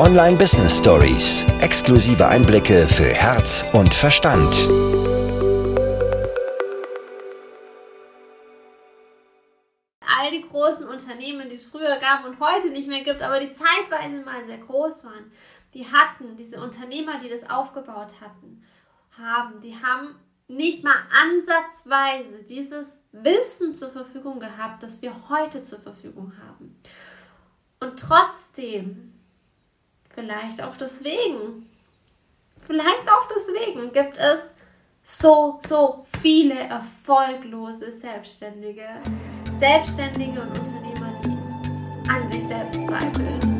Online Business Stories. Exklusive Einblicke für Herz und Verstand. All die großen Unternehmen, die es früher gab und heute nicht mehr gibt, aber die zeitweise mal sehr groß waren, die hatten, diese Unternehmer, die das aufgebaut hatten, haben, die haben nicht mal ansatzweise dieses Wissen zur Verfügung gehabt, das wir heute zur Verfügung haben. Und trotzdem, vielleicht auch deswegen, vielleicht auch deswegen gibt es so, so viele erfolglose Selbstständige, Selbstständige und Unternehmer, die an sich selbst zweifeln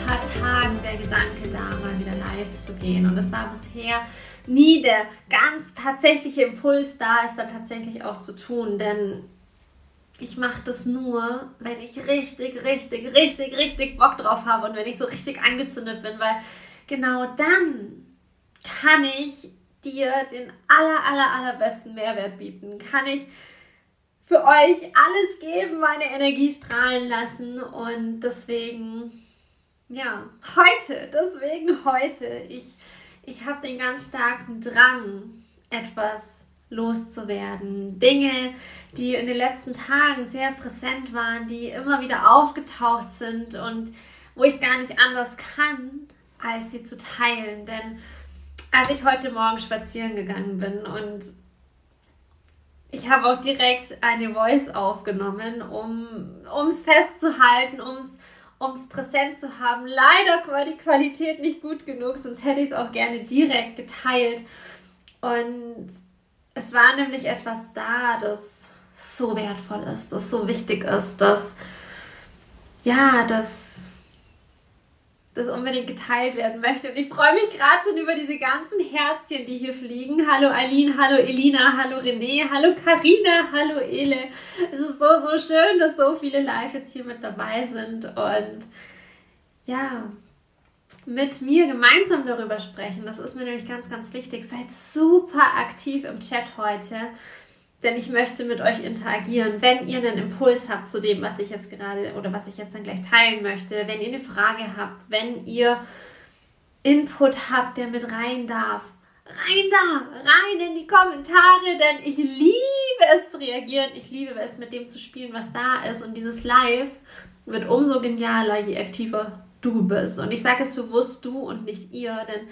einem Tagen der Gedanke da, mal wieder live zu gehen. Und es war bisher nie der ganz tatsächliche Impuls da, es dann tatsächlich auch zu tun. Denn ich mache das nur, wenn ich richtig, richtig, richtig, richtig Bock drauf habe und wenn ich so richtig angezündet bin, weil genau dann kann ich dir den aller, aller, allerbesten Mehrwert bieten. Kann ich für euch alles geben, meine Energie strahlen lassen und deswegen ja, heute, deswegen heute. Ich, ich habe den ganz starken Drang, etwas loszuwerden. Dinge, die in den letzten Tagen sehr präsent waren, die immer wieder aufgetaucht sind und wo ich gar nicht anders kann, als sie zu teilen. Denn als ich heute Morgen spazieren gegangen bin und ich habe auch direkt eine Voice aufgenommen, um es festzuhalten, um es um es präsent zu haben. Leider war die Qualität nicht gut genug, sonst hätte ich es auch gerne direkt geteilt. Und es war nämlich etwas da, das so wertvoll ist, das so wichtig ist, dass ja, das das unbedingt geteilt werden möchte. Und ich freue mich gerade schon über diese ganzen Herzchen, die hier fliegen. Hallo Aline, hallo Elina, hallo René, hallo Karina, hallo Ele. Es ist so, so schön, dass so viele live jetzt hier mit dabei sind und ja, mit mir gemeinsam darüber sprechen. Das ist mir nämlich ganz, ganz wichtig. Seid super aktiv im Chat heute denn ich möchte mit euch interagieren. Wenn ihr einen Impuls habt zu dem, was ich jetzt gerade oder was ich jetzt dann gleich teilen möchte, wenn ihr eine Frage habt, wenn ihr Input habt, der mit rein darf, rein da, rein in die Kommentare, denn ich liebe es zu reagieren, ich liebe es mit dem zu spielen, was da ist und dieses Live wird umso genialer, je aktiver du bist. Und ich sage jetzt bewusst du und nicht ihr, denn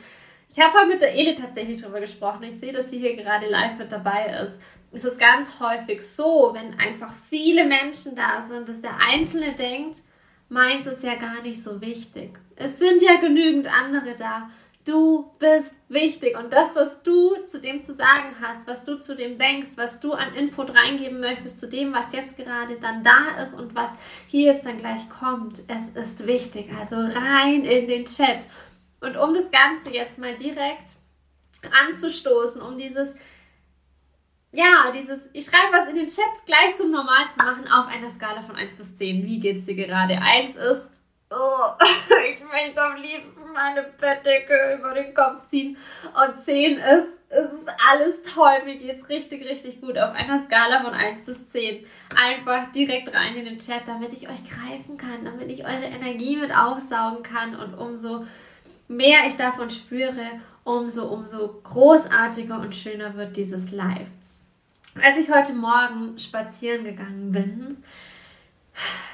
ich habe heute mit der Ele tatsächlich darüber gesprochen. Ich sehe, dass sie hier gerade live mit dabei ist ist es ganz häufig so, wenn einfach viele Menschen da sind, dass der Einzelne denkt, meins ist ja gar nicht so wichtig. Es sind ja genügend andere da. Du bist wichtig und das, was du zu dem zu sagen hast, was du zu dem denkst, was du an Input reingeben möchtest, zu dem, was jetzt gerade dann da ist und was hier jetzt dann gleich kommt, es ist wichtig. Also rein in den Chat. Und um das Ganze jetzt mal direkt anzustoßen, um dieses ja, dieses, ich schreibe was in den Chat gleich zum Normal zu machen auf einer Skala von 1 bis 10. Wie geht's dir gerade? 1 ist, oh, ich möchte am liebsten meine Bettdecke über den Kopf ziehen. Und 10 ist, es ist alles toll, mir geht's richtig, richtig gut. Auf einer Skala von 1 bis 10. Einfach direkt rein in den Chat, damit ich euch greifen kann, damit ich eure Energie mit aufsaugen kann und umso mehr ich davon spüre, umso, umso großartiger und schöner wird dieses Live. Als ich heute Morgen spazieren gegangen bin,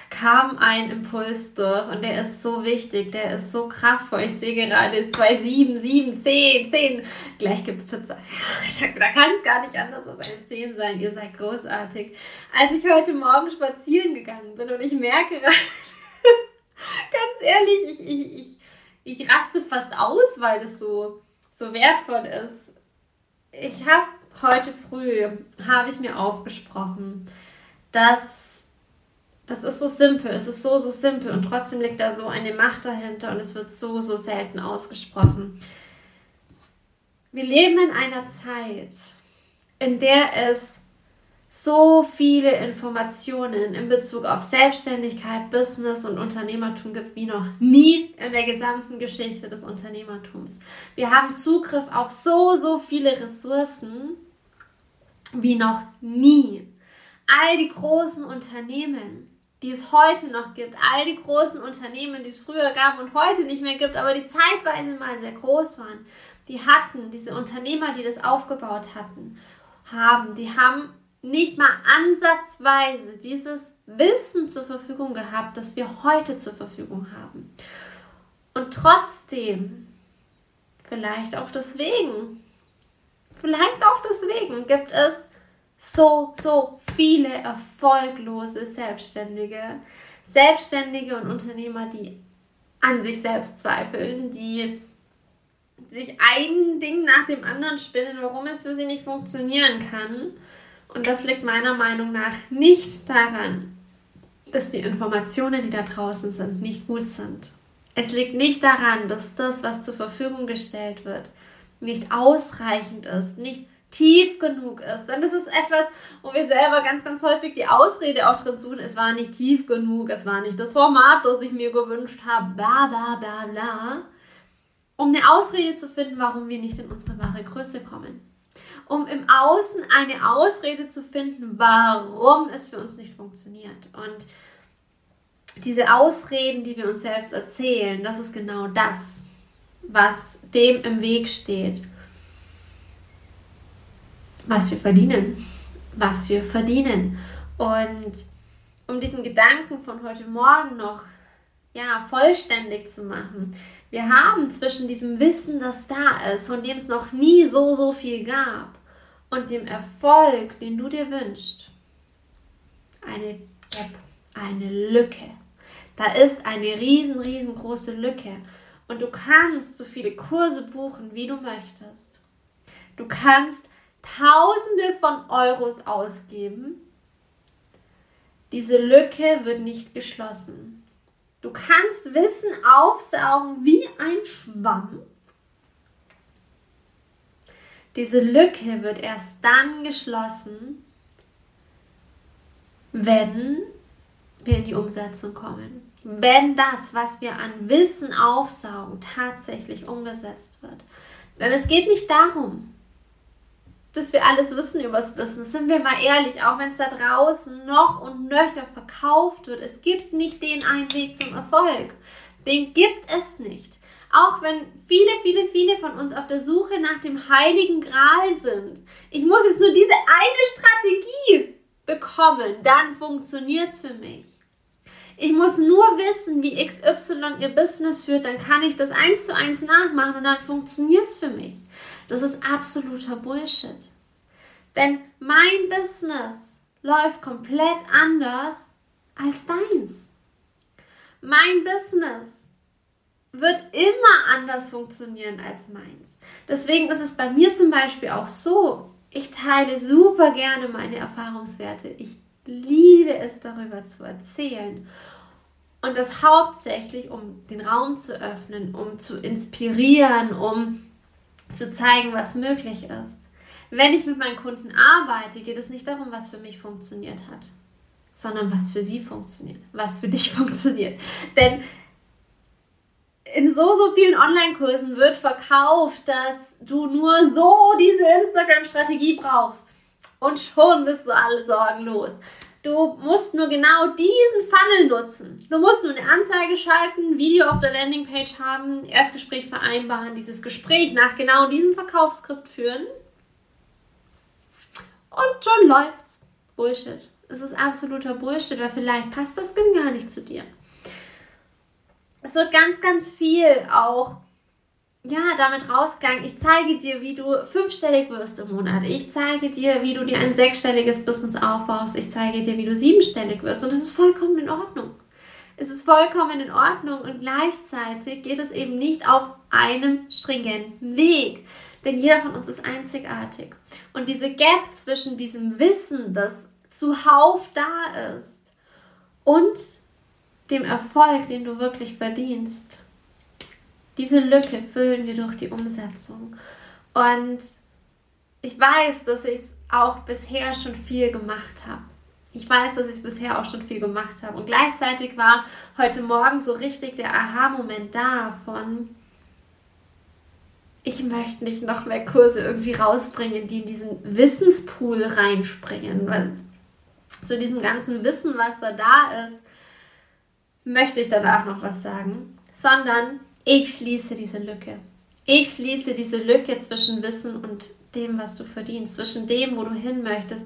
kam ein Impuls durch und der ist so wichtig, der ist so kraftvoll. Ich sehe gerade 2, 7, 7, 10, 10. Gleich gibt es Pizza. Da kann es gar nicht anders als eine 10 sein. Ihr seid großartig. Als ich heute Morgen spazieren gegangen bin und ich merke, ganz ehrlich, ich, ich, ich, ich raste fast aus, weil das so so wertvoll ist. Ich habe heute früh, habe ich mir aufgesprochen, dass das ist so simpel, es ist so, so simpel und trotzdem liegt da so eine Macht dahinter und es wird so, so selten ausgesprochen. Wir leben in einer Zeit, in der es so viele Informationen in Bezug auf Selbstständigkeit, Business und Unternehmertum gibt wie noch nie in der gesamten Geschichte des Unternehmertums. Wir haben Zugriff auf so, so viele Ressourcen wie noch nie. All die großen Unternehmen, die es heute noch gibt, all die großen Unternehmen, die es früher gab und heute nicht mehr gibt, aber die zeitweise mal sehr groß waren, die hatten, diese Unternehmer, die das aufgebaut hatten, haben, die haben nicht mal ansatzweise dieses Wissen zur Verfügung gehabt, das wir heute zur Verfügung haben. Und trotzdem, vielleicht auch deswegen, vielleicht auch deswegen gibt es so, so viele erfolglose Selbstständige, Selbstständige und Unternehmer, die an sich selbst zweifeln, die sich ein Ding nach dem anderen spinnen, warum es für sie nicht funktionieren kann und das liegt meiner Meinung nach nicht daran, dass die Informationen, die da draußen sind, nicht gut sind. Es liegt nicht daran, dass das, was zur Verfügung gestellt wird, nicht ausreichend ist, nicht tief genug ist. Denn das ist etwas, wo wir selber ganz, ganz häufig die Ausrede auch drin suchen, es war nicht tief genug, es war nicht das Format, das ich mir gewünscht habe, bla bla bla bla. Um eine Ausrede zu finden, warum wir nicht in unsere wahre Größe kommen um im Außen eine Ausrede zu finden, warum es für uns nicht funktioniert. Und diese Ausreden, die wir uns selbst erzählen, das ist genau das, was dem im Weg steht, was wir verdienen, was wir verdienen. Und um diesen Gedanken von heute Morgen noch ja, vollständig zu machen. Wir haben zwischen diesem Wissen, das da ist, von dem es noch nie so, so viel gab, und dem Erfolg, den du dir wünschst, eine Gap, eine Lücke. Da ist eine riesen, riesengroße Lücke. Und du kannst so viele Kurse buchen, wie du möchtest. Du kannst Tausende von Euros ausgeben. Diese Lücke wird nicht geschlossen. Du kannst Wissen aufsaugen wie ein Schwamm. Diese Lücke wird erst dann geschlossen, wenn wir in die Umsetzung kommen. Wenn das, was wir an Wissen aufsaugen, tatsächlich umgesetzt wird. Denn es geht nicht darum, dass wir alles wissen über das Business. Sind wir mal ehrlich, auch wenn es da draußen noch und nöcher verkauft wird, es gibt nicht den einen Weg zum Erfolg. Den gibt es nicht. Auch wenn viele, viele, viele von uns auf der Suche nach dem heiligen Gral sind. Ich muss jetzt nur diese eine Strategie bekommen, dann funktioniert es für mich. Ich muss nur wissen, wie XY ihr Business führt, dann kann ich das eins zu eins nachmachen und dann funktioniert es für mich. Das ist absoluter Bullshit. Denn mein Business läuft komplett anders als deins. Mein Business wird immer anders funktionieren als meins. Deswegen ist es bei mir zum Beispiel auch so, ich teile super gerne meine Erfahrungswerte. Ich liebe es darüber zu erzählen. Und das hauptsächlich, um den Raum zu öffnen, um zu inspirieren, um zu zeigen, was möglich ist. Wenn ich mit meinen Kunden arbeite, geht es nicht darum, was für mich funktioniert hat, sondern was für sie funktioniert, was für dich funktioniert. Denn in so, so vielen Online-Kursen wird verkauft, dass du nur so diese Instagram-Strategie brauchst. Und schon bist du alle sorgenlos. Du musst nur genau diesen Funnel nutzen. Du musst nur eine Anzeige schalten, Video auf der Landingpage haben, Erstgespräch vereinbaren, dieses Gespräch nach genau diesem Verkaufsskript führen. Und schon läuft's. Bullshit. Es ist absoluter Bullshit, weil vielleicht passt das gar nicht zu dir. Es wird ganz, ganz viel auch ja, damit rausgegangen, ich zeige dir, wie du fünfstellig wirst im Monat. Ich zeige dir, wie du dir ein sechsstelliges Business aufbaust. Ich zeige dir, wie du siebenstellig wirst. Und das ist vollkommen in Ordnung. Es ist vollkommen in Ordnung und gleichzeitig geht es eben nicht auf einem stringenten Weg. Denn jeder von uns ist einzigartig. Und diese Gap zwischen diesem Wissen, das zuhauf da ist, und dem Erfolg, den du wirklich verdienst, diese Lücke füllen wir durch die Umsetzung. Und ich weiß, dass ich es auch bisher schon viel gemacht habe. Ich weiß, dass ich es bisher auch schon viel gemacht habe. Und gleichzeitig war heute Morgen so richtig der Aha-Moment da von, ich möchte nicht noch mehr Kurse irgendwie rausbringen, die in diesen Wissenspool reinspringen, weil zu diesem ganzen Wissen, was da da ist, möchte ich danach noch was sagen, sondern ich schließe diese Lücke. Ich schließe diese Lücke zwischen Wissen und dem, was du verdienst, zwischen dem, wo du hin möchtest.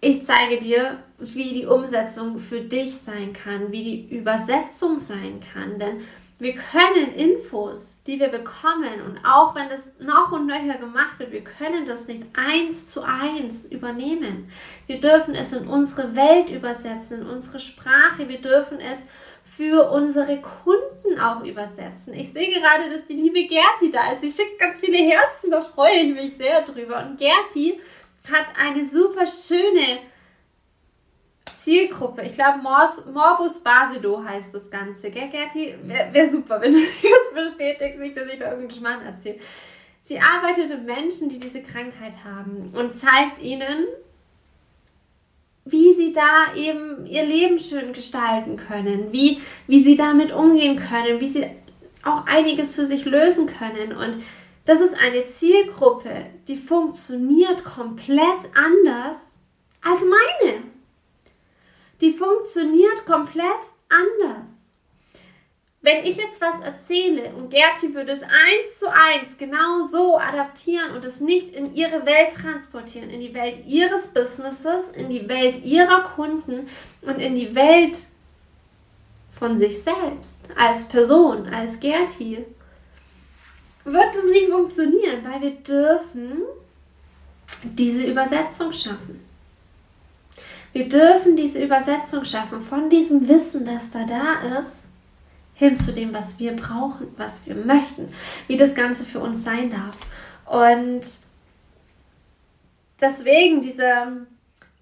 Ich zeige dir, wie die Umsetzung für dich sein kann, wie die Übersetzung sein kann, denn wir können Infos, die wir bekommen, und auch wenn das noch und nöcher gemacht wird, wir können das nicht eins zu eins übernehmen. Wir dürfen es in unsere Welt übersetzen, in unsere Sprache. Wir dürfen es für unsere Kunden auch übersetzen. Ich sehe gerade, dass die liebe Gerti da ist. Sie schickt ganz viele Herzen, da freue ich mich sehr drüber. Und Gerti hat eine super schöne Zielgruppe. Ich glaube, Morbus Basido heißt das Ganze. Gell, Gerti? Wäre wär super, wenn du das bestätigst, nicht, dass ich da irgendeinen Schmarrn erzähle. Sie arbeitet mit Menschen, die diese Krankheit haben und zeigt ihnen, wie sie da eben ihr Leben schön gestalten können, wie, wie sie damit umgehen können, wie sie auch einiges für sich lösen können. Und das ist eine Zielgruppe, die funktioniert komplett anders als meine die funktioniert komplett anders. Wenn ich jetzt was erzähle und Gerti würde es eins zu eins genau so adaptieren und es nicht in ihre Welt transportieren, in die Welt ihres Businesses, in die Welt ihrer Kunden und in die Welt von sich selbst, als Person, als Gerti, wird es nicht funktionieren, weil wir dürfen diese Übersetzung schaffen. Wir dürfen diese Übersetzung schaffen von diesem Wissen, das da da ist, hin zu dem, was wir brauchen, was wir möchten, wie das Ganze für uns sein darf. Und deswegen diese,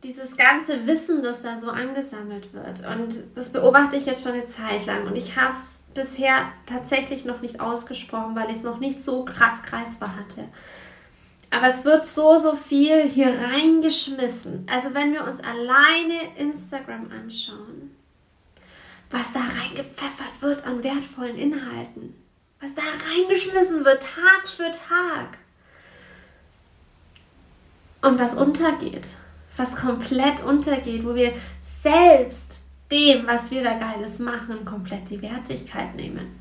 dieses ganze Wissen, das da so angesammelt wird. Und das beobachte ich jetzt schon eine Zeit lang. Und ich habe es bisher tatsächlich noch nicht ausgesprochen, weil ich es noch nicht so krass greifbar hatte. Aber es wird so, so viel hier reingeschmissen. Also wenn wir uns alleine Instagram anschauen, was da reingepfeffert wird an wertvollen Inhalten, was da reingeschmissen wird Tag für Tag und was untergeht, was komplett untergeht, wo wir selbst dem, was wir da Geiles machen, komplett die Wertigkeit nehmen.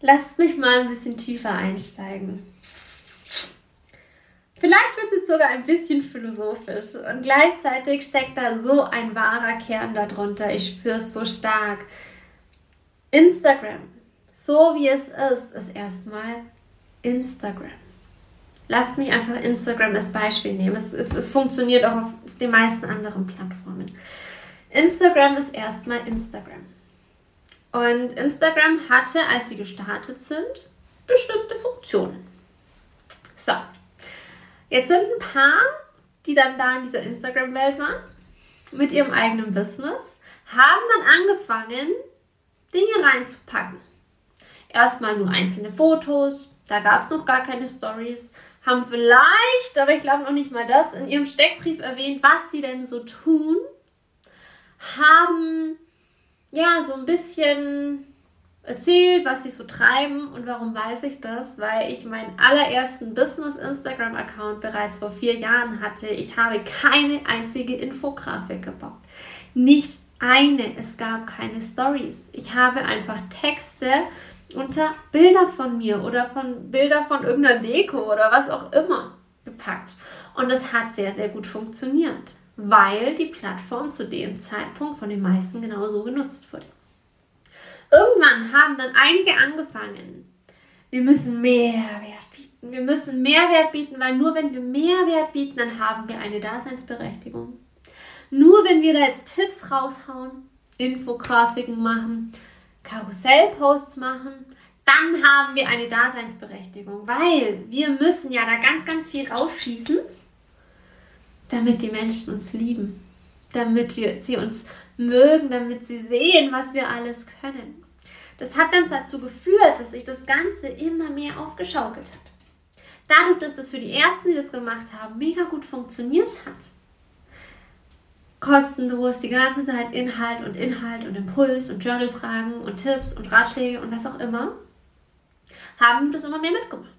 Lasst mich mal ein bisschen tiefer einsteigen. Vielleicht wird es jetzt sogar ein bisschen philosophisch und gleichzeitig steckt da so ein wahrer Kern darunter. Ich spüre es so stark. Instagram, so wie es ist, ist erstmal Instagram. Lasst mich einfach Instagram als Beispiel nehmen. Es, es, es funktioniert auch auf den meisten anderen Plattformen. Instagram ist erstmal Instagram. Und Instagram hatte, als sie gestartet sind, bestimmte Funktionen. So, jetzt sind ein paar, die dann da in dieser Instagram-Welt waren, mit ihrem eigenen Business, haben dann angefangen, Dinge reinzupacken. Erstmal nur einzelne Fotos, da gab es noch gar keine Stories, haben vielleicht, aber ich glaube noch nicht mal das, in ihrem Steckbrief erwähnt, was sie denn so tun, haben ja, so ein bisschen erzählt, was sie so treiben und warum weiß ich das? Weil ich meinen allerersten Business-Instagram-Account bereits vor vier Jahren hatte. Ich habe keine einzige Infografik gebaut. Nicht eine. Es gab keine Stories. Ich habe einfach Texte unter Bilder von mir oder von Bilder von irgendeiner Deko oder was auch immer gepackt. Und es hat sehr, sehr gut funktioniert weil die Plattform zu dem Zeitpunkt von den meisten genauso genutzt wurde. Irgendwann haben dann einige angefangen, wir müssen Mehrwert bieten. Wir müssen Mehrwert bieten, weil nur wenn wir Mehrwert bieten, dann haben wir eine Daseinsberechtigung. Nur wenn wir da jetzt Tipps raushauen, Infografiken machen, Karussellposts machen, dann haben wir eine Daseinsberechtigung, weil wir müssen ja da ganz, ganz viel rausschießen, damit die Menschen uns lieben, damit wir sie uns mögen, damit sie sehen, was wir alles können. Das hat dann dazu geführt, dass sich das Ganze immer mehr aufgeschaukelt hat. Dadurch, dass das für die Ersten, die das gemacht haben, mega gut funktioniert hat, kostenlos die ganze Zeit Inhalt und Inhalt und Impuls und Journalfragen und Tipps und Ratschläge und was auch immer, haben das immer mehr mitgemacht.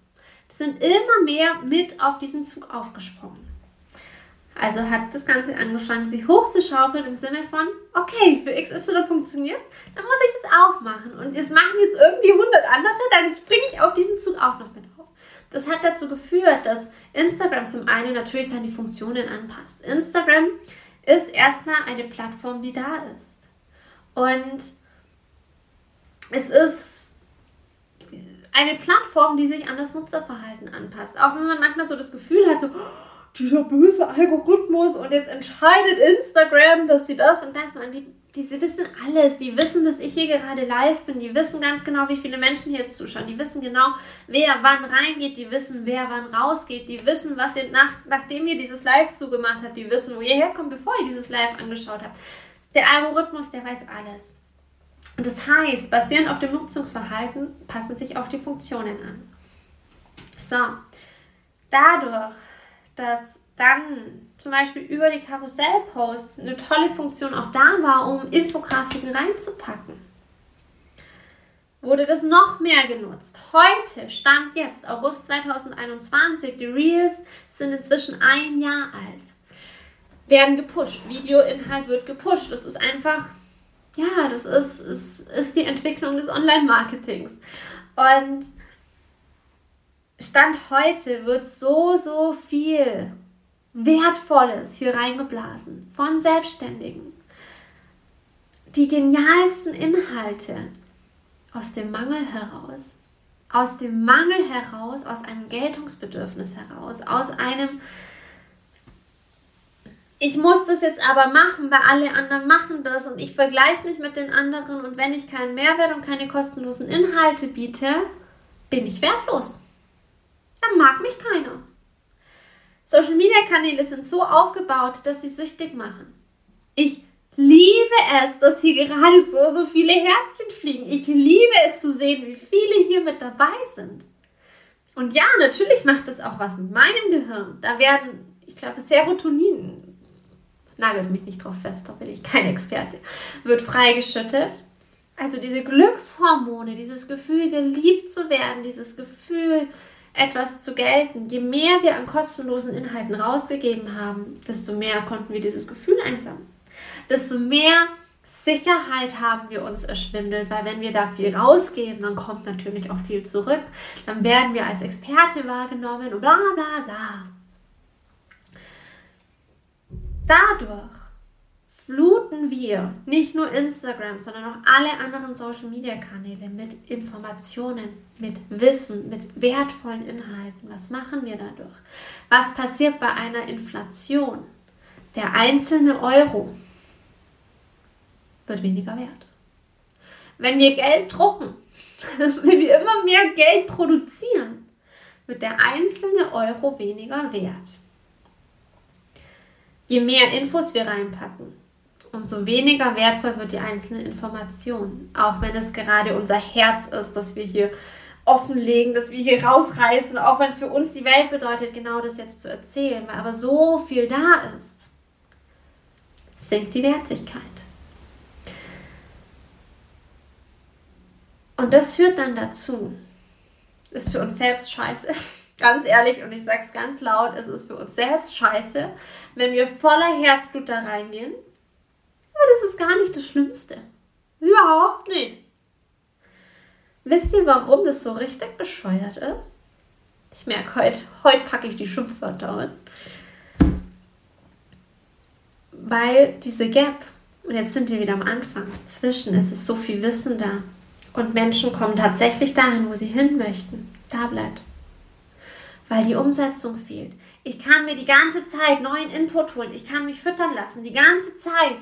Die sind immer mehr mit auf diesen Zug aufgesprungen. Also hat das Ganze angefangen, sich hochzuschaukeln im Sinne von, okay, für XY funktioniert es, dann muss ich das auch machen. Und es machen jetzt irgendwie 100 andere, dann springe ich auf diesen Zug auch noch mit auf. Das hat dazu geführt, dass Instagram zum einen natürlich seine Funktionen anpasst. Instagram ist erstmal eine Plattform, die da ist. Und es ist eine Plattform, die sich an das Nutzerverhalten anpasst. Auch wenn man manchmal so das Gefühl hat, so, dieser böse Algorithmus und jetzt entscheidet Instagram, dass sie das und das und die, die wissen alles. Die wissen, dass ich hier gerade live bin. Die wissen ganz genau, wie viele Menschen hier jetzt zuschauen. Die wissen genau, wer wann reingeht. Die wissen, wer wann rausgeht. Die wissen, was ihr nach, nachdem ihr dieses Live zugemacht habt. Die wissen, wo ihr herkommt, bevor ihr dieses Live angeschaut habt. Der Algorithmus, der weiß alles. Und das heißt, basierend auf dem Nutzungsverhalten passen sich auch die Funktionen an. So, dadurch dass dann zum Beispiel über die Karussellposts eine tolle Funktion auch da war, um Infografiken reinzupacken. Wurde das noch mehr genutzt. Heute, Stand jetzt, August 2021, die Reels sind inzwischen ein Jahr alt. Werden gepusht. Videoinhalt wird gepusht. Das ist einfach, ja, das ist, ist, ist die Entwicklung des Online-Marketings. Und Stand heute wird so, so viel Wertvolles hier reingeblasen von Selbstständigen. Die genialsten Inhalte aus dem Mangel heraus. Aus dem Mangel heraus, aus einem Geltungsbedürfnis heraus, aus einem ich muss das jetzt aber machen, weil alle anderen machen das und ich vergleiche mich mit den anderen und wenn ich keinen Mehrwert und keine kostenlosen Inhalte biete, bin ich wertlos dann mag mich keiner. Social Media Kanäle sind so aufgebaut, dass sie süchtig machen. Ich liebe es, dass hier gerade so, so viele Herzchen fliegen. Ich liebe es zu sehen, wie viele hier mit dabei sind. Und ja, natürlich macht das auch was mit meinem Gehirn. Da werden, ich glaube, Serotonin, nagelt mich nicht drauf fest, da bin ich kein Experte, wird freigeschüttet. Also diese Glückshormone, dieses Gefühl, geliebt zu werden, dieses Gefühl, etwas zu gelten. Je mehr wir an kostenlosen Inhalten rausgegeben haben, desto mehr konnten wir dieses Gefühl einsammeln. Desto mehr Sicherheit haben wir uns erschwindelt, weil wenn wir da viel rausgeben, dann kommt natürlich auch viel zurück. Dann werden wir als Experte wahrgenommen und bla bla bla. Dadurch fluten wir nicht nur Instagram, sondern auch alle anderen Social-Media-Kanäle mit Informationen, mit Wissen, mit wertvollen Inhalten. Was machen wir dadurch? Was passiert bei einer Inflation? Der einzelne Euro wird weniger wert. Wenn wir Geld drucken, wenn wir immer mehr Geld produzieren, wird der einzelne Euro weniger wert. Je mehr Infos wir reinpacken, umso weniger wertvoll wird die einzelne Information. Auch wenn es gerade unser Herz ist, dass wir hier offenlegen, dass wir hier rausreißen, auch wenn es für uns die Welt bedeutet, genau das jetzt zu erzählen, weil aber so viel da ist, sinkt die Wertigkeit. Und das führt dann dazu, ist für uns selbst scheiße, ganz ehrlich, und ich sage es ganz laut, es ist für uns selbst scheiße, wenn wir voller Herzblut da reingehen aber das ist gar nicht das Schlimmste. Überhaupt nicht. Wisst ihr, warum das so richtig bescheuert ist? Ich merke heute, heute packe ich die Schimpfwörter aus. Weil diese Gap, und jetzt sind wir wieder am Anfang, zwischen, es ist so viel Wissen da. Und Menschen kommen tatsächlich dahin, wo sie hin möchten. Da bleibt. weil die Umsetzung fehlt. Ich kann mir die ganze Zeit neuen Input holen. Ich kann mich füttern lassen, die ganze Zeit.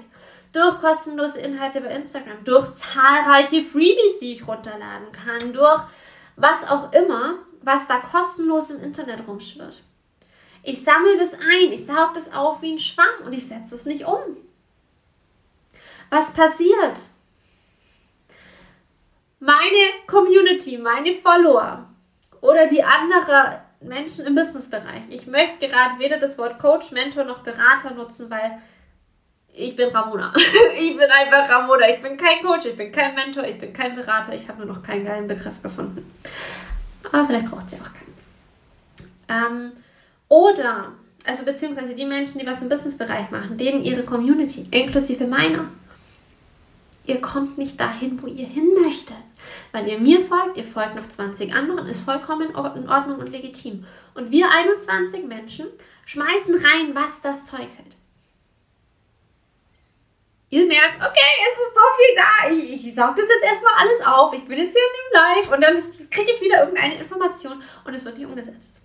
Durch kostenlose Inhalte bei Instagram, durch zahlreiche Freebies, die ich runterladen kann, durch was auch immer, was da kostenlos im Internet rumschwirrt. Ich sammle das ein, ich saug das auf wie ein Schwamm und ich setze es nicht um. Was passiert? Meine Community, meine Follower oder die anderen Menschen im Businessbereich. Ich möchte gerade weder das Wort Coach, Mentor noch Berater nutzen, weil ich bin Ramona. ich bin einfach Ramona. Ich bin kein Coach, ich bin kein Mentor, ich bin kein Berater. Ich habe nur noch keinen geilen Begriff gefunden. Aber vielleicht braucht sie auch keinen. Ähm, oder, also beziehungsweise die Menschen, die was im Businessbereich machen, denen ihre Community, inklusive meiner, ihr kommt nicht dahin, wo ihr hin möchtet. Weil ihr mir folgt, ihr folgt noch 20 anderen, ist vollkommen in Ordnung und legitim. Und wir 21 Menschen schmeißen rein, was das Zeug hält. Ihr merkt, okay, es ist so viel da. Ich, ich saug das jetzt erstmal alles auf. Ich bin jetzt hier in dem Live und dann kriege ich wieder irgendeine Information und es wird nicht umgesetzt.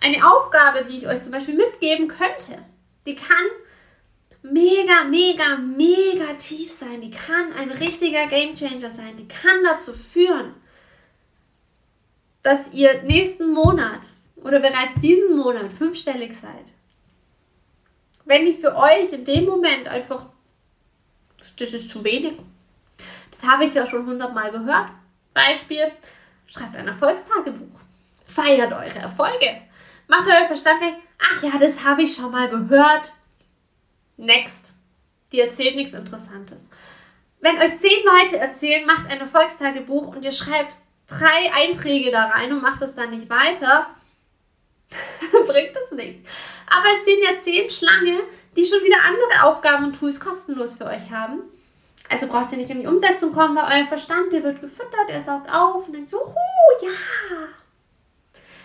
Eine Aufgabe, die ich euch zum Beispiel mitgeben könnte, die kann mega, mega, mega tief sein. Die kann ein richtiger Gamechanger sein. Die kann dazu führen, dass ihr nächsten Monat oder bereits diesen Monat fünfstellig seid. Wenn die für euch in dem Moment einfach, das ist zu wenig. Das habe ich ja schon hundertmal gehört. Beispiel, schreibt ein Erfolgstagebuch. Feiert eure Erfolge. Macht euer Verstand weg. Ach ja, das habe ich schon mal gehört. Next. Die erzählt nichts Interessantes. Wenn euch zehn Leute erzählen, macht ein Erfolgstagebuch und ihr schreibt drei Einträge da rein und macht es dann nicht weiter, bringt es nichts. Aber es stehen ja zehn Schlange, die schon wieder andere Aufgaben und Tools kostenlos für euch haben. Also braucht ihr nicht in die Umsetzung kommen, weil euer Verstand, der wird gefüttert, er saugt auf und denkt so, ja,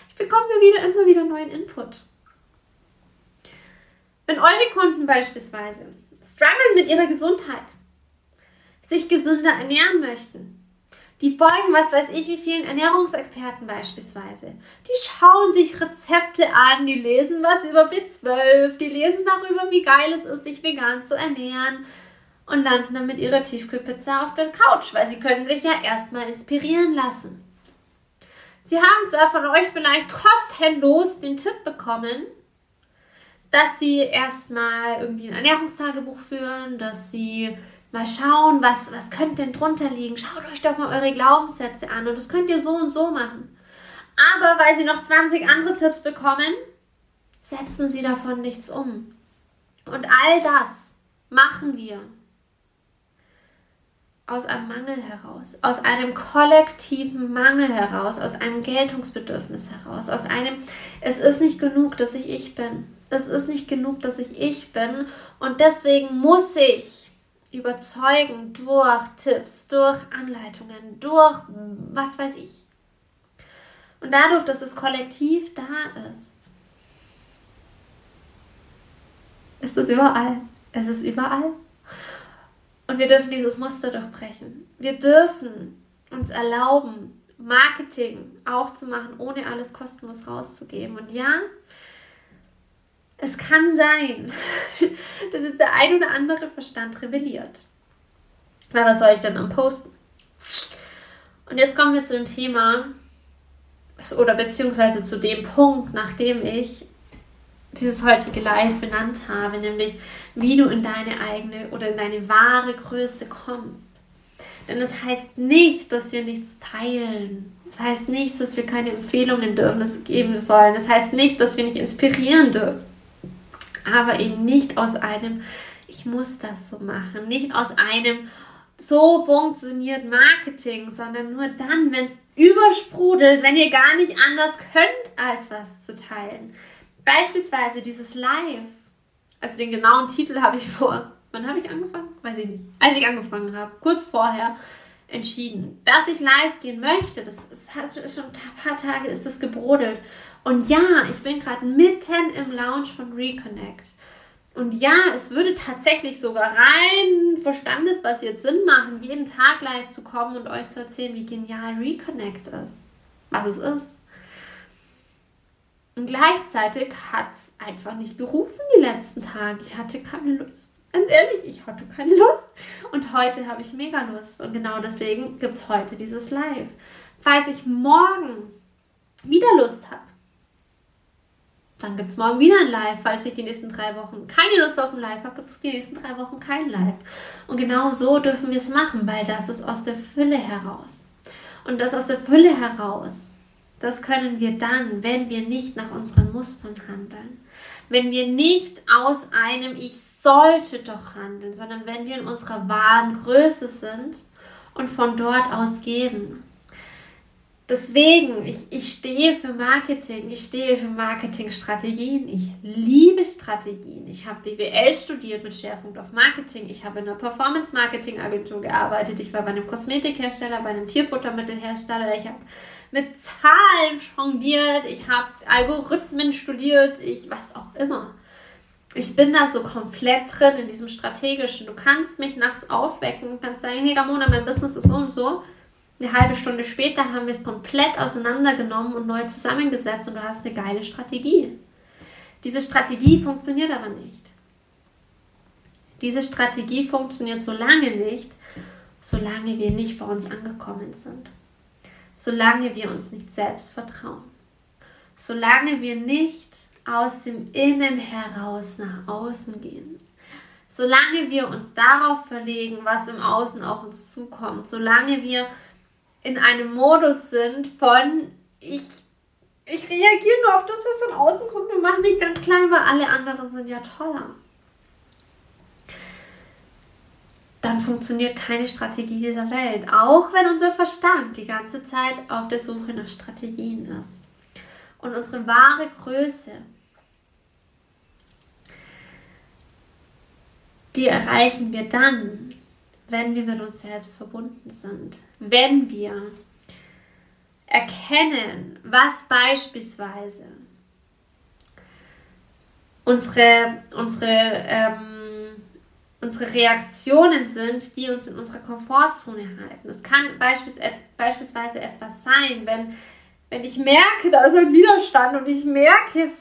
ich bekomme wieder immer wieder neuen Input. Wenn eure Kunden beispielsweise strugglen mit ihrer Gesundheit, sich gesünder ernähren möchten, die folgen, was weiß ich, wie vielen Ernährungsexperten beispielsweise. Die schauen sich Rezepte an, die lesen was über B12, die lesen darüber, wie geil es ist, sich vegan zu ernähren und landen dann mit ihrer Tiefkühlpizza auf der Couch, weil sie können sich ja erstmal inspirieren lassen. Sie haben zwar von euch vielleicht kostenlos den Tipp bekommen, dass sie erstmal irgendwie ein Ernährungstagebuch führen, dass sie mal schauen, was, was könnte denn drunter liegen. Schaut euch doch mal eure Glaubenssätze an und das könnt ihr so und so machen. Aber weil sie noch 20 andere Tipps bekommen, setzen sie davon nichts um. Und all das machen wir aus einem Mangel heraus, aus einem kollektiven Mangel heraus, aus einem Geltungsbedürfnis heraus, aus einem, es ist nicht genug, dass ich ich bin. Es ist nicht genug, dass ich ich bin. Und deswegen muss ich überzeugen durch Tipps, durch Anleitungen, durch was weiß ich. Und dadurch, dass es kollektiv da ist, ist es überall. Es ist überall. Und wir dürfen dieses Muster durchbrechen. Wir dürfen uns erlauben, Marketing auch zu machen, ohne alles kostenlos rauszugeben. Und ja, es kann sein, dass jetzt der ein oder andere Verstand rebelliert. Weil was soll ich denn am Posten? Und jetzt kommen wir zu dem Thema, oder beziehungsweise zu dem Punkt, nachdem ich dieses heutige Live benannt habe, nämlich wie du in deine eigene oder in deine wahre Größe kommst. Denn das heißt nicht, dass wir nichts teilen. Das heißt nicht, dass wir keine Empfehlungen dürfen, geben sollen. Das heißt nicht, dass wir nicht inspirieren dürfen aber eben nicht aus einem, ich muss das so machen, nicht aus einem, so funktioniert Marketing, sondern nur dann, wenn es übersprudelt, wenn ihr gar nicht anders könnt, als was zu teilen. Beispielsweise dieses Live. Also den genauen Titel habe ich vor. Wann habe ich angefangen? Weiß ich nicht. Als ich angefangen habe, kurz vorher entschieden, dass ich live gehen möchte. Das ist, ist schon ein paar Tage ist das gebrodelt. Und ja, ich bin gerade mitten im Launch von Reconnect. Und ja, es würde tatsächlich sogar rein verstandesbasiert Sinn machen, jeden Tag live zu kommen und euch zu erzählen, wie genial Reconnect ist. Was es ist. Und gleichzeitig hat es einfach nicht gerufen die letzten Tage. Ich hatte keine Lust. Ganz ehrlich, ich hatte keine Lust. Und heute habe ich mega Lust. Und genau deswegen gibt es heute dieses Live. Falls ich morgen wieder Lust habe, dann gibt es morgen wieder ein Live. Falls ich die nächsten drei Wochen keine Lust auf ein Live habe, gibt es die nächsten drei Wochen kein Live. Und genau so dürfen wir es machen, weil das ist aus der Fülle heraus. Und das aus der Fülle heraus, das können wir dann, wenn wir nicht nach unseren Mustern handeln. Wenn wir nicht aus einem Ich sollte doch handeln, sondern wenn wir in unserer wahren Größe sind und von dort aus geben. Deswegen, ich, ich stehe für Marketing, ich stehe für Marketingstrategien, ich liebe Strategien. Ich habe BWL studiert mit Schwerpunkt auf Marketing, ich habe in einer Performance-Marketing-Agentur gearbeitet, ich war bei einem Kosmetikhersteller, bei einem Tierfuttermittelhersteller, ich habe mit Zahlen jongliert, ich habe Algorithmen studiert, ich was auch immer. Ich bin da so komplett drin in diesem strategischen. Du kannst mich nachts aufwecken und kannst sagen, hey Ramona, mein Business ist so und so eine halbe Stunde später haben wir es komplett auseinandergenommen und neu zusammengesetzt und du hast eine geile Strategie. Diese Strategie funktioniert aber nicht. Diese Strategie funktioniert so lange nicht, solange wir nicht bei uns angekommen sind. Solange wir uns nicht selbst vertrauen. Solange wir nicht aus dem Innen heraus nach außen gehen. Solange wir uns darauf verlegen, was im Außen auf uns zukommt. Solange wir in einem Modus sind von ich, ich reagiere nur auf das, was von außen kommt und mache mich ganz klein, weil alle anderen sind ja toller. Dann funktioniert keine Strategie dieser Welt, auch wenn unser Verstand die ganze Zeit auf der Suche nach Strategien ist. Und unsere wahre Größe, die erreichen wir dann, wenn wir mit uns selbst verbunden sind, wenn wir erkennen, was beispielsweise unsere, unsere, ähm, unsere Reaktionen sind, die uns in unserer Komfortzone halten. Es kann beispiels, beispielsweise etwas sein, wenn, wenn ich merke, da ist ein Widerstand und ich merke,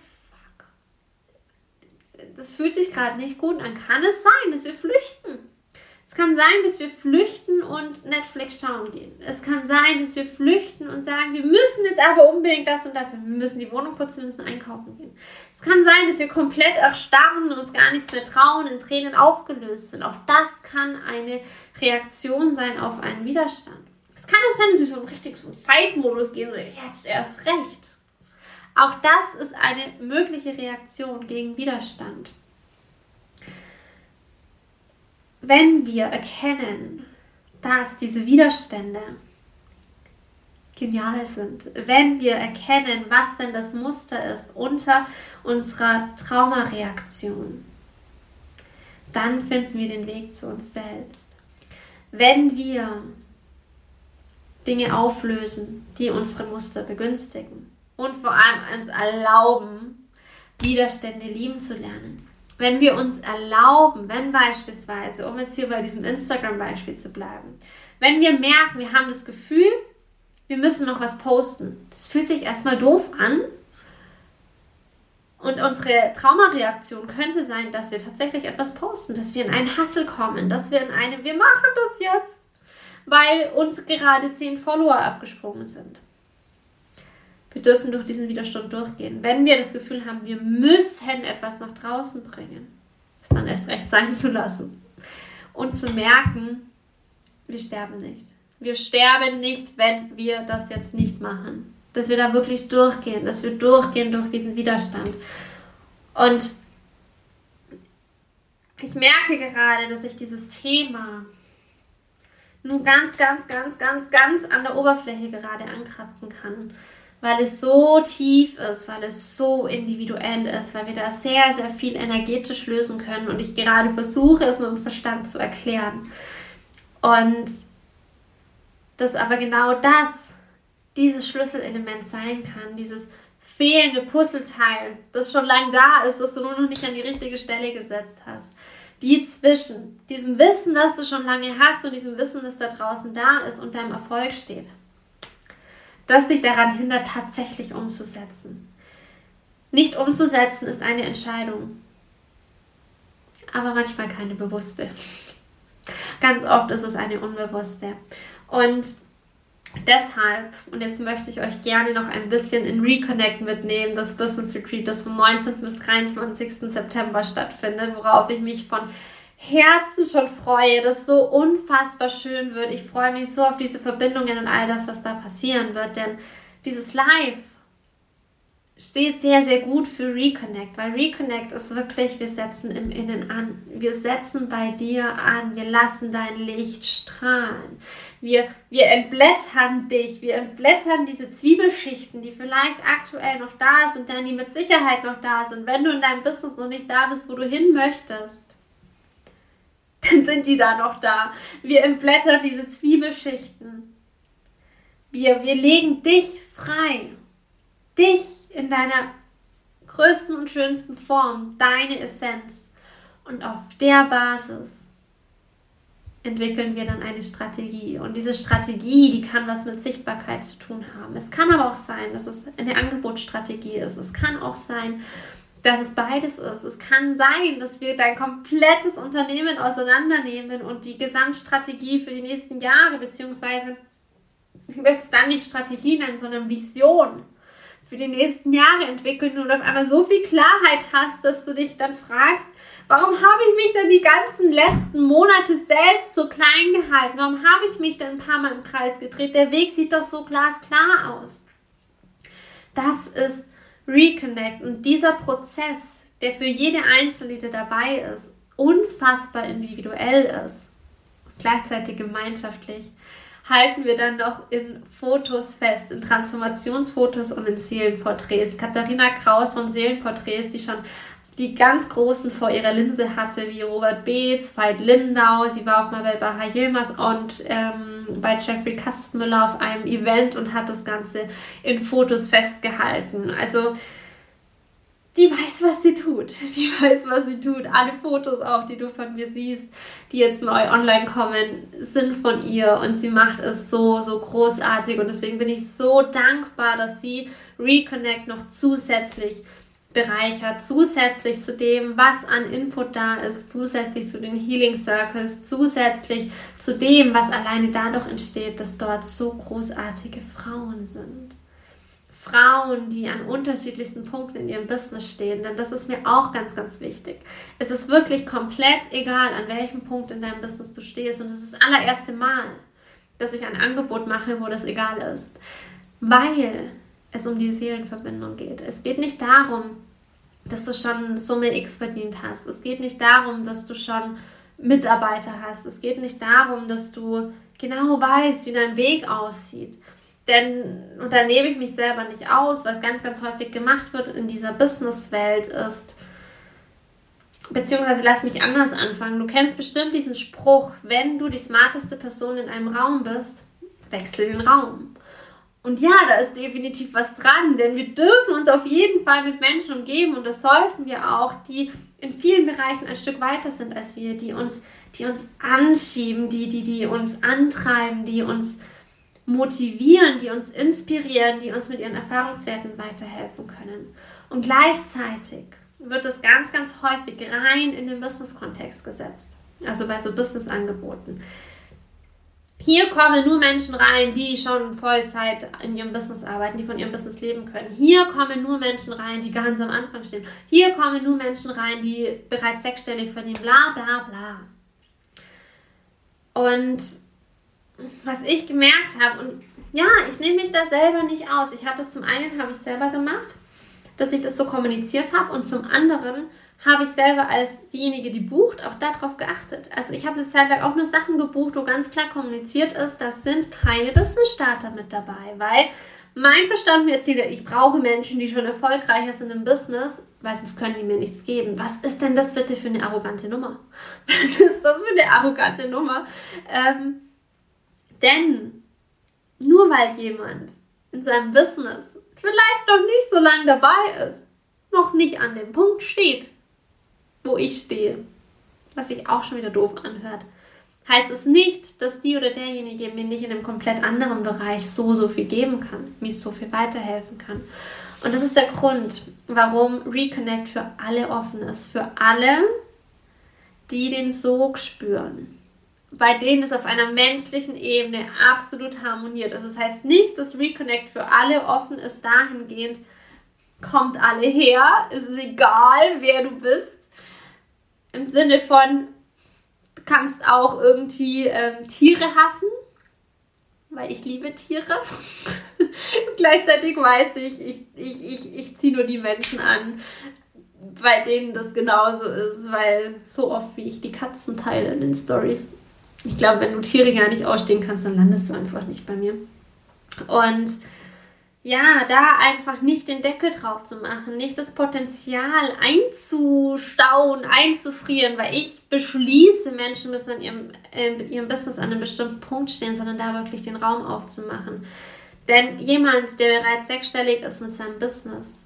das fühlt sich gerade nicht gut an, kann es sein, dass wir flüchten. Es kann sein, dass wir flüchten und Netflix schauen gehen. Es kann sein, dass wir flüchten und sagen, wir müssen jetzt aber unbedingt das und das. Wir müssen die Wohnung putzen, wir müssen einkaufen gehen. Es kann sein, dass wir komplett erstarren und uns gar nichts mehr trauen, in Tränen aufgelöst sind. Auch das kann eine Reaktion sein auf einen Widerstand. Es kann auch sein, dass wir schon richtig so Fight-Modus gehen, so jetzt erst recht. Auch das ist eine mögliche Reaktion gegen Widerstand wenn wir erkennen, dass diese Widerstände genial sind, wenn wir erkennen, was denn das Muster ist unter unserer Traumareaktion, dann finden wir den Weg zu uns selbst. Wenn wir Dinge auflösen, die unsere Muster begünstigen und vor allem uns erlauben, Widerstände lieben zu lernen, wenn wir uns erlauben, wenn beispielsweise, um jetzt hier bei diesem Instagram-Beispiel zu bleiben, wenn wir merken, wir haben das Gefühl, wir müssen noch was posten. Das fühlt sich erstmal doof an. Und unsere Traumareaktion könnte sein, dass wir tatsächlich etwas posten, dass wir in einen Hassel kommen, dass wir in eine, wir machen das jetzt, weil uns gerade zehn Follower abgesprungen sind. Wir dürfen durch diesen Widerstand durchgehen. Wenn wir das Gefühl haben, wir müssen etwas nach draußen bringen, es dann erst recht sein zu lassen. Und zu merken, wir sterben nicht. Wir sterben nicht, wenn wir das jetzt nicht machen. Dass wir da wirklich durchgehen, dass wir durchgehen durch diesen Widerstand. Und ich merke gerade, dass ich dieses Thema nur ganz, ganz, ganz, ganz, ganz an der Oberfläche gerade ankratzen kann weil es so tief ist, weil es so individuell ist, weil wir da sehr, sehr viel energetisch lösen können und ich gerade versuche, es mit dem Verstand zu erklären. Und dass aber genau das, dieses Schlüsselelement sein kann, dieses fehlende Puzzleteil, das schon lange da ist, das du nur noch nicht an die richtige Stelle gesetzt hast. Die zwischen diesem Wissen, das du schon lange hast und diesem Wissen, das da draußen da ist und deinem Erfolg steht das dich daran hindert, tatsächlich umzusetzen. Nicht umzusetzen ist eine Entscheidung, aber manchmal keine bewusste. Ganz oft ist es eine unbewusste. Und deshalb, und jetzt möchte ich euch gerne noch ein bisschen in Reconnect mitnehmen, das Business Retreat, das vom 19. bis 23. September stattfindet, worauf ich mich von Herzen schon freue, das so unfassbar schön wird. Ich freue mich so auf diese Verbindungen und all das, was da passieren wird, denn dieses Live steht sehr, sehr gut für Reconnect, weil Reconnect ist wirklich, wir setzen im Innen an. Wir setzen bei dir an. Wir lassen dein Licht strahlen. Wir, wir entblättern dich. Wir entblättern diese Zwiebelschichten, die vielleicht aktuell noch da sind, denn die mit Sicherheit noch da sind. Wenn du in deinem Business noch nicht da bist, wo du hin möchtest, dann sind die da noch da. Wir entblättern diese Zwiebelschichten. Wir, wir legen dich frei. Dich in deiner größten und schönsten Form, deine Essenz. Und auf der Basis entwickeln wir dann eine Strategie. Und diese Strategie, die kann was mit Sichtbarkeit zu tun haben. Es kann aber auch sein, dass es eine Angebotsstrategie ist. Es kann auch sein, dass es beides ist. Es kann sein, dass wir dein komplettes Unternehmen auseinandernehmen und die Gesamtstrategie für die nächsten Jahre, beziehungsweise ich will es dann nicht Strategie nennen, sondern Vision für die nächsten Jahre entwickeln und auf einmal so viel Klarheit hast, dass du dich dann fragst, warum habe ich mich denn die ganzen letzten Monate selbst so klein gehalten? Warum habe ich mich denn ein paar Mal im Kreis gedreht? Der Weg sieht doch so glasklar aus. Das ist Reconnect und dieser Prozess, der für jede Einzelne, die dabei ist, unfassbar individuell ist gleichzeitig gemeinschaftlich halten wir dann noch in Fotos fest, in Transformationsfotos und in Seelenporträts. Katharina Kraus von Seelenporträts, die schon die ganz großen vor ihrer Linse hatte, wie Robert Beetz, Veit Lindau. Sie war auch mal bei Baha Yilmaz und ähm, bei Jeffrey Kastenmüller auf einem Event und hat das Ganze in Fotos festgehalten. Also die weiß, was sie tut. Die weiß, was sie tut. Alle Fotos auch, die du von mir siehst, die jetzt neu online kommen, sind von ihr und sie macht es so, so großartig und deswegen bin ich so dankbar, dass sie Reconnect noch zusätzlich bereichert, zusätzlich zu dem, was an Input da ist, zusätzlich zu den Healing Circles, zusätzlich zu dem, was alleine dadurch entsteht, dass dort so großartige Frauen sind. Frauen, die an unterschiedlichsten Punkten in ihrem Business stehen, denn das ist mir auch ganz, ganz wichtig. Es ist wirklich komplett egal, an welchem Punkt in deinem Business du stehst und es ist das allererste Mal, dass ich ein Angebot mache, wo das egal ist, weil es um die Seelenverbindung geht. Es geht nicht darum, dass du schon Summe X verdient hast. Es geht nicht darum, dass du schon Mitarbeiter hast. Es geht nicht darum, dass du genau weißt, wie dein Weg aussieht. Denn, und da nehme ich mich selber nicht aus, was ganz, ganz häufig gemacht wird in dieser Businesswelt ist, beziehungsweise lass mich anders anfangen. Du kennst bestimmt diesen Spruch, wenn du die smarteste Person in einem Raum bist, wechsle den Raum. Und ja, da ist definitiv was dran, denn wir dürfen uns auf jeden Fall mit Menschen umgeben und das sollten wir auch, die in vielen Bereichen ein Stück weiter sind als wir, die uns, die uns anschieben, die, die, die uns antreiben, die uns motivieren, die uns inspirieren, die uns mit ihren Erfahrungswerten weiterhelfen können. Und gleichzeitig wird es ganz, ganz häufig rein in den Business-Kontext gesetzt. Also bei so Business-Angeboten. Hier kommen nur Menschen rein, die schon Vollzeit in ihrem Business arbeiten, die von ihrem Business leben können. Hier kommen nur Menschen rein, die ganz am Anfang stehen. Hier kommen nur Menschen rein, die bereits sechsstellig verdienen, bla bla bla. Und was ich gemerkt habe, und ja, ich nehme mich da selber nicht aus. Ich habe das zum einen habe ich selber gemacht, dass ich das so kommuniziert habe und zum anderen habe ich selber als diejenige, die bucht, auch darauf geachtet. Also ich habe eine Zeit lang auch nur Sachen gebucht, wo ganz klar kommuniziert ist, das sind keine Business-Starter mit dabei, weil mein Verstand mir erzählt, ich brauche Menschen, die schon erfolgreicher sind im Business, weil sonst können die mir nichts geben. Was ist denn das bitte für eine arrogante Nummer? Was ist das für eine arrogante Nummer? Ähm, denn nur weil jemand in seinem Business vielleicht noch nicht so lange dabei ist, noch nicht an dem Punkt steht, wo ich stehe, was sich auch schon wieder doof anhört, heißt es nicht, dass die oder derjenige mir nicht in einem komplett anderen Bereich so, so viel geben kann, mir so viel weiterhelfen kann. Und das ist der Grund, warum Reconnect für alle offen ist. Für alle, die den Sog spüren. Bei denen es auf einer menschlichen Ebene absolut harmoniert. Also das heißt nicht, dass Reconnect für alle offen ist dahingehend, kommt alle her, es ist egal, wer du bist. Im Sinne von, du kannst auch irgendwie ähm, Tiere hassen, weil ich liebe Tiere. gleichzeitig weiß ich, ich, ich, ich, ich ziehe nur die Menschen an, bei denen das genauso ist, weil so oft wie ich die Katzen teile in den Stories. Ich glaube, wenn du Tiere gar nicht ausstehen kannst, dann landest du einfach nicht bei mir. Und ja, da einfach nicht den Deckel drauf zu machen, nicht das Potenzial einzustauen, einzufrieren, weil ich beschließe, Menschen müssen in ihrem, in ihrem Business an einem bestimmten Punkt stehen, sondern da wirklich den Raum aufzumachen. Denn jemand, der bereits sechsstellig ist mit seinem Business,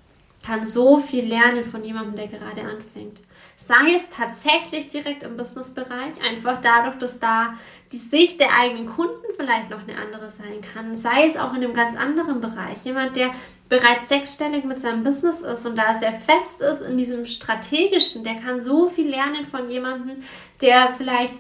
kann so viel lernen von jemandem, der gerade anfängt. Sei es tatsächlich direkt im Businessbereich, einfach dadurch, dass da die Sicht der eigenen Kunden vielleicht noch eine andere sein kann. Sei es auch in einem ganz anderen Bereich. Jemand, der bereits sechsstellig mit seinem Business ist und da sehr fest ist in diesem strategischen, der kann so viel lernen von jemandem, der vielleicht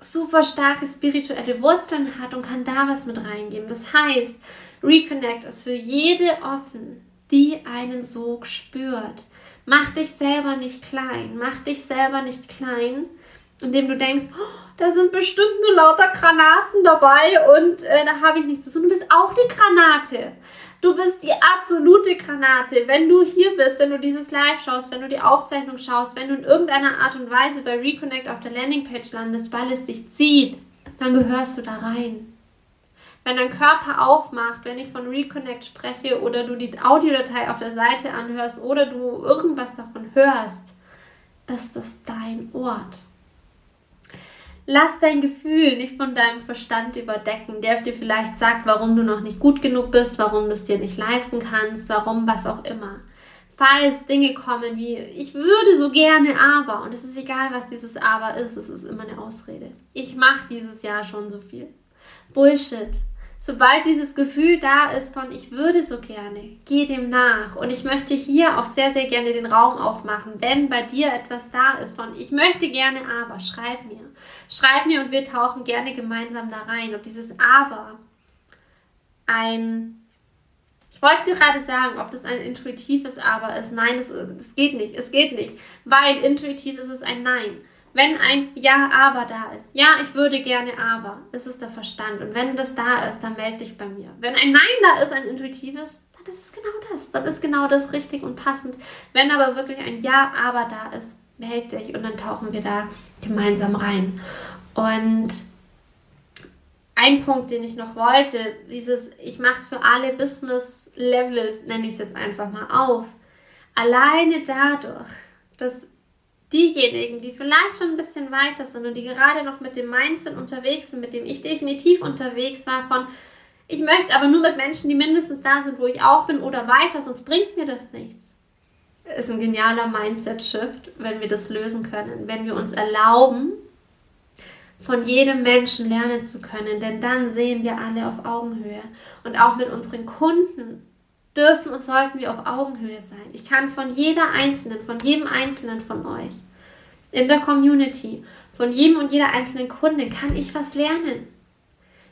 super starke spirituelle Wurzeln hat und kann da was mit reingeben. Das heißt, Reconnect ist für jede offen, die einen Sog spürt. Mach dich selber nicht klein. Mach dich selber nicht klein, indem du denkst, oh, da sind bestimmt nur lauter Granaten dabei und äh, da habe ich nichts zu tun. Du bist auch eine Granate. Du bist die absolute Granate. Wenn du hier bist, wenn du dieses Live schaust, wenn du die Aufzeichnung schaust, wenn du in irgendeiner Art und Weise bei Reconnect auf der Landingpage landest, weil es dich zieht, dann gehörst du da rein wenn dein Körper aufmacht, wenn ich von Reconnect spreche oder du die Audiodatei auf der Seite anhörst oder du irgendwas davon hörst, ist das dein Ort. Lass dein Gefühl nicht von deinem Verstand überdecken, der dir vielleicht sagt, warum du noch nicht gut genug bist, warum du es dir nicht leisten kannst, warum was auch immer. Falls Dinge kommen wie, ich würde so gerne aber, und es ist egal, was dieses aber ist, es ist immer eine Ausrede. Ich mache dieses Jahr schon so viel. Bullshit sobald dieses Gefühl da ist von ich würde so gerne, geh dem nach. Und ich möchte hier auch sehr, sehr gerne den Raum aufmachen, wenn bei dir etwas da ist von ich möchte gerne aber, schreib mir. Schreib mir und wir tauchen gerne gemeinsam da rein. Ob dieses aber ein ich wollte gerade sagen, ob das ein intuitives Aber ist. Nein, es geht nicht. Es geht nicht. Weil intuitiv ist es ein Nein. Wenn ein Ja, aber da ist, ja, ich würde gerne, aber, ist es der Verstand. Und wenn das da ist, dann melde dich bei mir. Wenn ein Nein da ist, ein intuitives, dann ist es genau das. Dann ist genau das richtig und passend. Wenn aber wirklich ein Ja, aber da ist, melde dich und dann tauchen wir da gemeinsam rein. Und ein Punkt, den ich noch wollte, dieses, ich mache es für alle Business-Levels, nenne ich es jetzt einfach mal auf. Alleine dadurch, dass diejenigen, die vielleicht schon ein bisschen weiter sind und die gerade noch mit dem Mindset unterwegs sind, mit dem ich definitiv unterwegs war, von ich möchte aber nur mit Menschen, die mindestens da sind, wo ich auch bin oder weiter, sonst bringt mir das nichts. Ist ein genialer Mindset-Shift, wenn wir das lösen können, wenn wir uns erlauben, von jedem Menschen lernen zu können, denn dann sehen wir alle auf Augenhöhe. Und auch mit unseren Kunden dürfen und sollten wir auf Augenhöhe sein. Ich kann von jeder Einzelnen, von jedem Einzelnen von euch in der Community, von jedem und jeder einzelnen Kundin kann ich was lernen.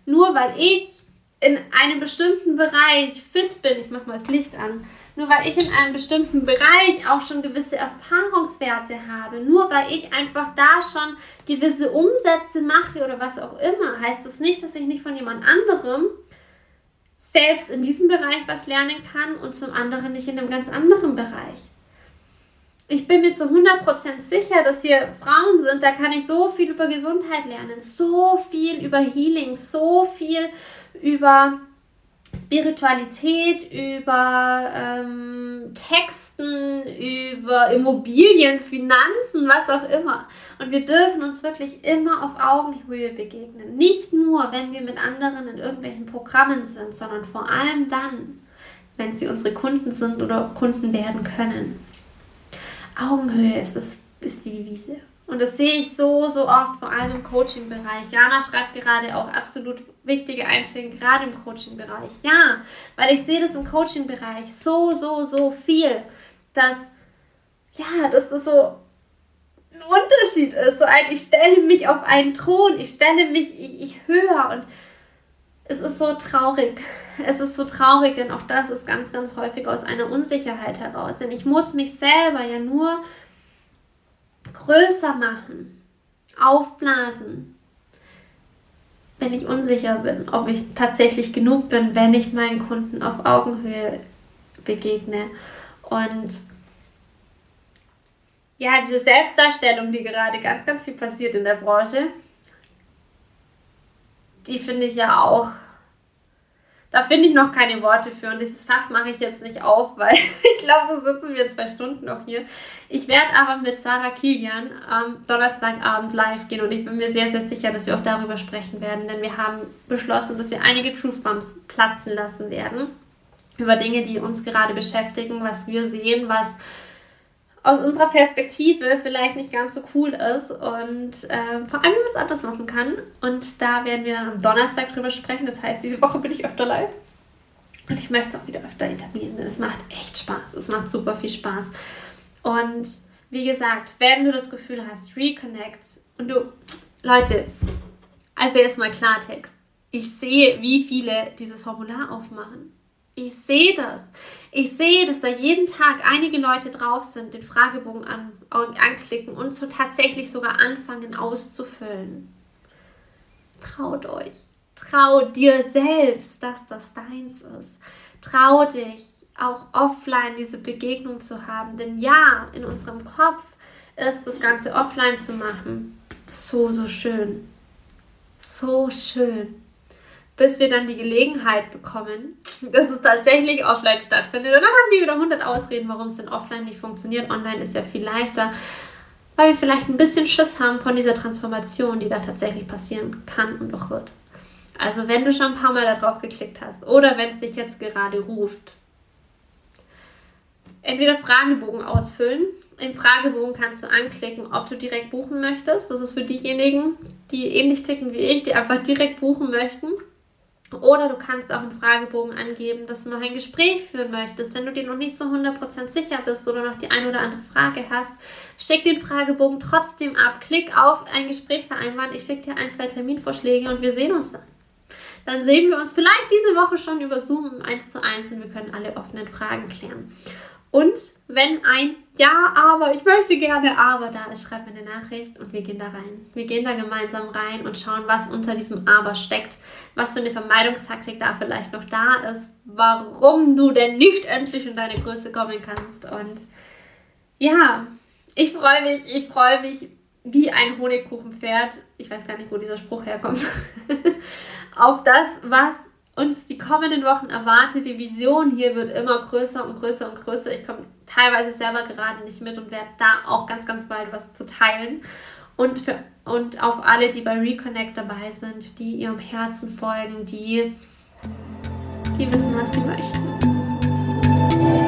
Nur weil ich in einem bestimmten Bereich fit bin, ich mache mal das Licht an, nur weil ich in einem bestimmten Bereich auch schon gewisse Erfahrungswerte habe, nur weil ich einfach da schon gewisse Umsätze mache oder was auch immer, heißt das nicht, dass ich nicht von jemand anderem selbst in diesem Bereich was lernen kann und zum anderen nicht in einem ganz anderen Bereich. Ich bin mir zu 100% sicher, dass hier Frauen sind, da kann ich so viel über Gesundheit lernen, so viel über Healing, so viel über Spiritualität, über ähm, Texten, über Immobilien, Finanzen, was auch immer. Und wir dürfen uns wirklich immer auf Augenhöhe begegnen. Nicht nur, wenn wir mit anderen in irgendwelchen Programmen sind, sondern vor allem dann, wenn sie unsere Kunden sind oder Kunden werden können. Augenhöhe ist, das, ist die Devise. Und das sehe ich so, so oft, vor allem im Coaching-Bereich. Jana schreibt gerade auch absolut wichtige Einstellungen, gerade im Coaching-Bereich. Ja, weil ich sehe das im Coaching-Bereich so, so, so viel, dass, ja, dass das so ein Unterschied ist. So ein, ich stelle mich auf einen Thron, ich stelle mich, ich, ich höre und es ist so traurig. Es ist so traurig, denn auch das ist ganz, ganz häufig aus einer Unsicherheit heraus. Denn ich muss mich selber ja nur größer machen, aufblasen, wenn ich unsicher bin, ob ich tatsächlich genug bin, wenn ich meinen Kunden auf Augenhöhe begegne. Und ja, diese Selbstdarstellung, die gerade ganz, ganz viel passiert in der Branche, die finde ich ja auch da finde ich noch keine Worte für und dieses Fass mache ich jetzt nicht auf, weil ich glaube, so sitzen wir zwei Stunden noch hier. Ich werde aber mit Sarah Kilian am Donnerstagabend live gehen und ich bin mir sehr, sehr sicher, dass wir auch darüber sprechen werden, denn wir haben beschlossen, dass wir einige Truth Bombs platzen lassen werden über Dinge, die uns gerade beschäftigen, was wir sehen, was aus unserer Perspektive vielleicht nicht ganz so cool ist und äh, vor allem, wenn man es anders machen kann. Und da werden wir dann am Donnerstag drüber sprechen. Das heißt, diese Woche bin ich öfter live. Und ich möchte es auch wieder öfter etablieren, es macht echt Spaß. Es macht super viel Spaß. Und wie gesagt, wenn du das Gefühl hast, Reconnect und du, Leute, also erstmal Klartext. Ich sehe, wie viele dieses Formular aufmachen. Ich sehe das. Ich sehe, dass da jeden Tag einige Leute drauf sind, den Fragebogen an, anklicken und so tatsächlich sogar anfangen auszufüllen. Traut euch. Trau dir selbst, dass das deins ist. Trau dich, auch offline diese Begegnung zu haben. Denn ja, in unserem Kopf ist das Ganze offline zu machen so, so schön. So schön bis wir dann die Gelegenheit bekommen, dass es tatsächlich offline stattfindet. Und dann haben wir wieder 100 Ausreden, warum es denn offline nicht funktioniert. Online ist ja viel leichter, weil wir vielleicht ein bisschen Schiss haben von dieser Transformation, die da tatsächlich passieren kann und auch wird. Also wenn du schon ein paar Mal da drauf geklickt hast oder wenn es dich jetzt gerade ruft, entweder Fragebogen ausfüllen. Im Fragebogen kannst du anklicken, ob du direkt buchen möchtest. Das ist für diejenigen, die ähnlich ticken wie ich, die einfach direkt buchen möchten. Oder du kannst auch im Fragebogen angeben, dass du noch ein Gespräch führen möchtest. Wenn du dir noch nicht zu 100% sicher bist oder noch die ein oder andere Frage hast, schick den Fragebogen trotzdem ab. Klick auf ein Gespräch vereinbaren. Ich schicke dir ein, zwei Terminvorschläge und wir sehen uns dann. Dann sehen wir uns vielleicht diese Woche schon über Zoom eins zu eins und wir können alle offenen Fragen klären. Und wenn ein Ja, aber, ich möchte gerne aber da ist, schreib mir eine Nachricht und wir gehen da rein. Wir gehen da gemeinsam rein und schauen, was unter diesem Aber steckt, was für eine Vermeidungstaktik da vielleicht noch da ist, warum du denn nicht endlich in deine Größe kommen kannst. Und ja, ich freue mich, ich freue mich wie ein Honigkuchenpferd. Ich weiß gar nicht, wo dieser Spruch herkommt. auf das, was uns die kommenden Wochen erwartet. Die Vision hier wird immer größer und größer und größer. Ich komme teilweise selber gerade nicht mit und werde da auch ganz, ganz bald was zu teilen. Und, für, und auf alle, die bei Reconnect dabei sind, die ihrem Herzen folgen, die, die wissen, was sie möchten.